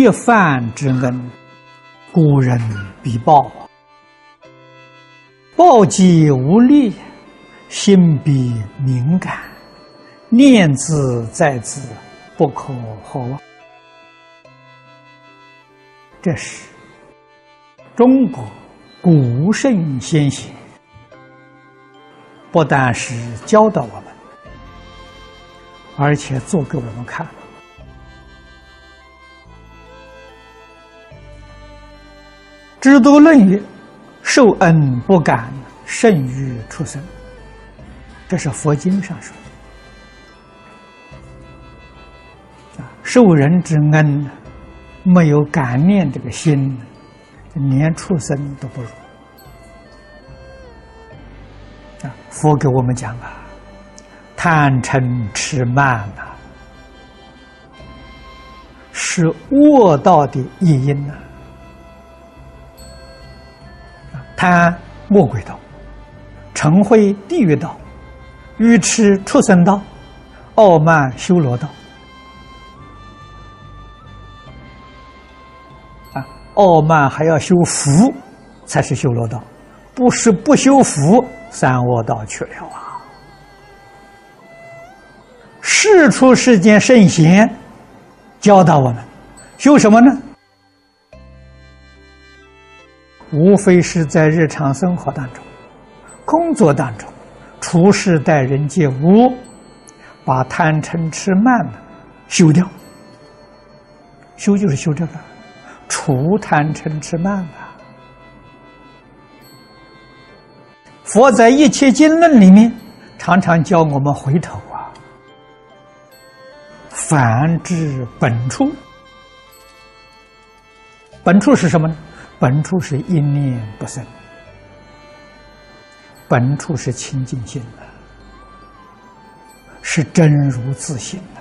一饭之恩，故人必报。报己无力，心必敏感，念兹在兹，不可或忘。这是中国古圣先贤，不但是教导我们，而且做给我们看。《知多论》曰：“受恩不敢，甚于畜生。”这是佛经上说的。啊，受人之恩，没有感念这个心，连畜生都不如。啊，佛给我们讲啊，贪嗔痴慢呐，是恶道的业因呐。贪魔鬼道，嗔恚地狱道，愚痴畜生道，傲慢修罗道。啊，傲慢还要修福，才是修罗道，不是不修福，三恶道去了啊！世出世间圣贤教导我们，修什么呢？无非是在日常生活当中、工作当中、处事待人接物，把贪嗔痴慢的修掉。修就是修这个，除贪嗔痴慢啊。佛在一切经论里面常常教我们回头啊，反至本处。本处是什么呢？本处是一念不生，本处是清净心的，是真如自性的。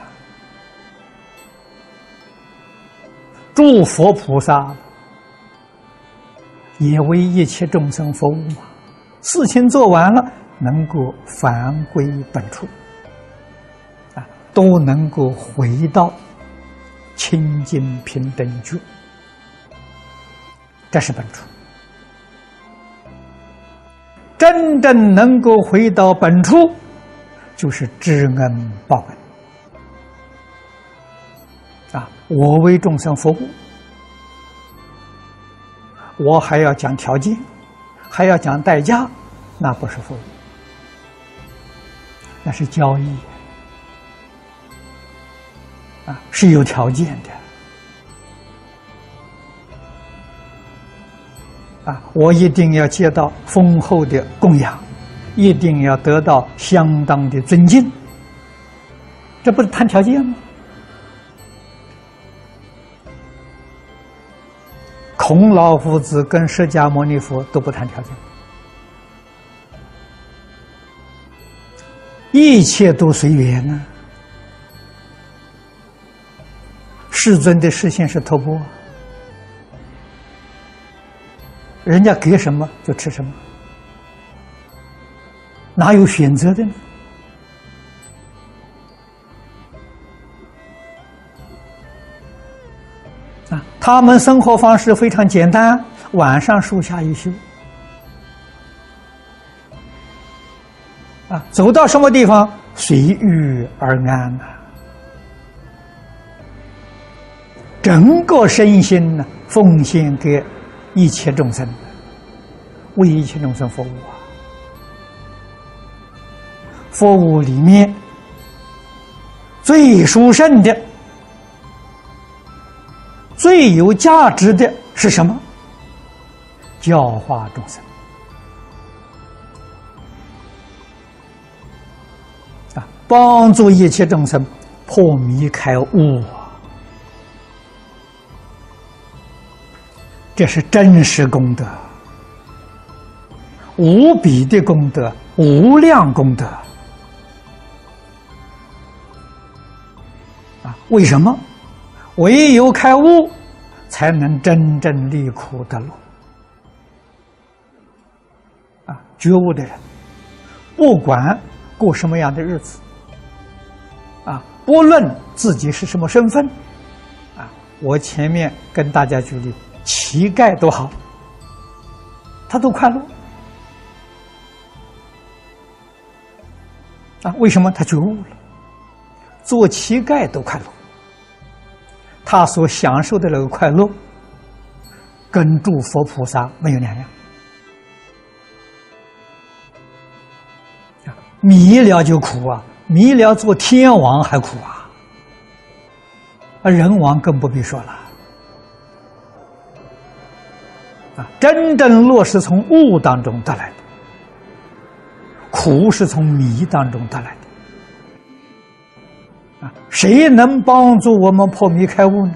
诸佛菩萨也为一切众生服务嘛，事情做完了，能够返归本处，啊，都能够回到清净平等觉。这是本初，真正能够回到本初，就是知恩报恩啊！我为众生服务，我还要讲条件，还要讲代价，那不是服务，那是交易啊，是有条件的。我一定要接到丰厚的供养，一定要得到相当的尊敬，这不是谈条件吗？孔老夫子跟释迦牟尼佛都不谈条件，一切都随缘呢。世尊的视线是透波。人家给什么就吃什么，哪有选择的呢？啊，他们生活方式非常简单，晚上树下一休，啊，走到什么地方随遇而安呐，整个身心呢奉献给。一切众生，为一切众生服务啊！服务里面最殊胜的、最有价值的是什么？教化众生啊，帮助一切众生破迷开悟啊。这是真实功德，无比的功德，无量功德啊！为什么？唯有开悟，才能真正离苦得乐啊！觉悟的人，不管过什么样的日子啊，不论自己是什么身份啊，我前面跟大家举例，乞丐都好，他都快乐啊？为什么他觉悟了？做乞丐都快乐，他所享受的那个快乐，跟诸佛菩萨没有两样。迷了就苦啊，迷了做天王还苦啊。啊，人王更不必说了。啊，真正落实从悟当中得来的，苦是从迷当中得来的。啊，谁能帮助我们破迷开悟呢？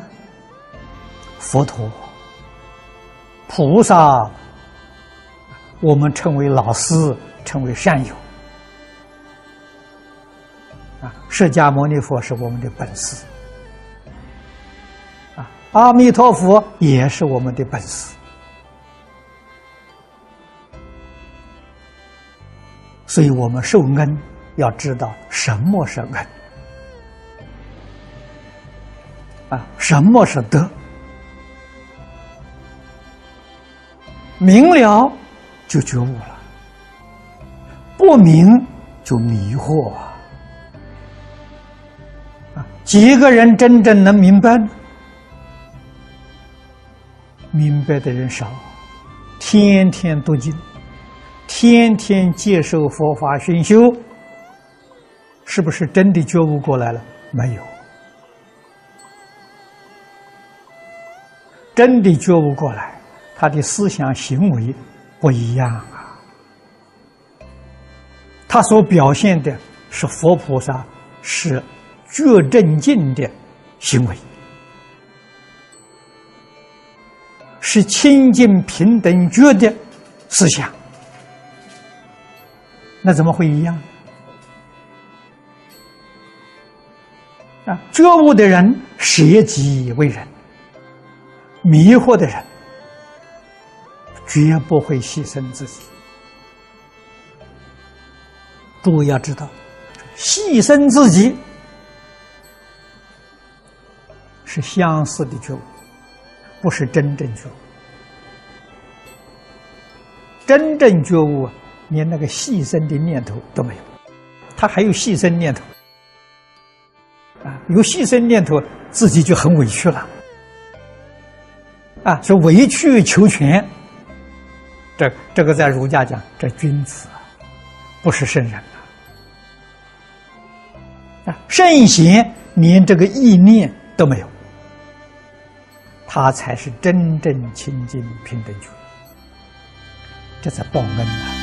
佛陀、菩萨，我们称为老师，称为善友。啊，释迦牟尼佛是我们的本师。阿弥陀佛也是我们的本事，所以我们受恩要知道什么是恩。啊，什么是德，明了就觉悟了，不明就迷惑啊，几个人真正能明白？明白的人少，天天读经，天天接受佛法熏修，是不是真的觉悟过来了？没有，真的觉悟过来，他的思想行为不一样啊。他所表现的是佛菩萨是觉正净的行为。是清净平等觉的思想，那怎么会一样？啊，觉悟的人舍己为人，迷惑的人绝不会牺牲自己。诸位要知道，牺牲自己是相似的觉悟。不是真正觉悟，真正觉悟连那个牺牲的念头都没有，他还有牺牲念头啊！有牺牲念头，自己就很委屈了啊！说委曲求全，这这个在儒家讲，这君子啊，不是圣人啊！啊，圣贤连这个意念都没有。他才是真正清净平等觉，这才报恩呐！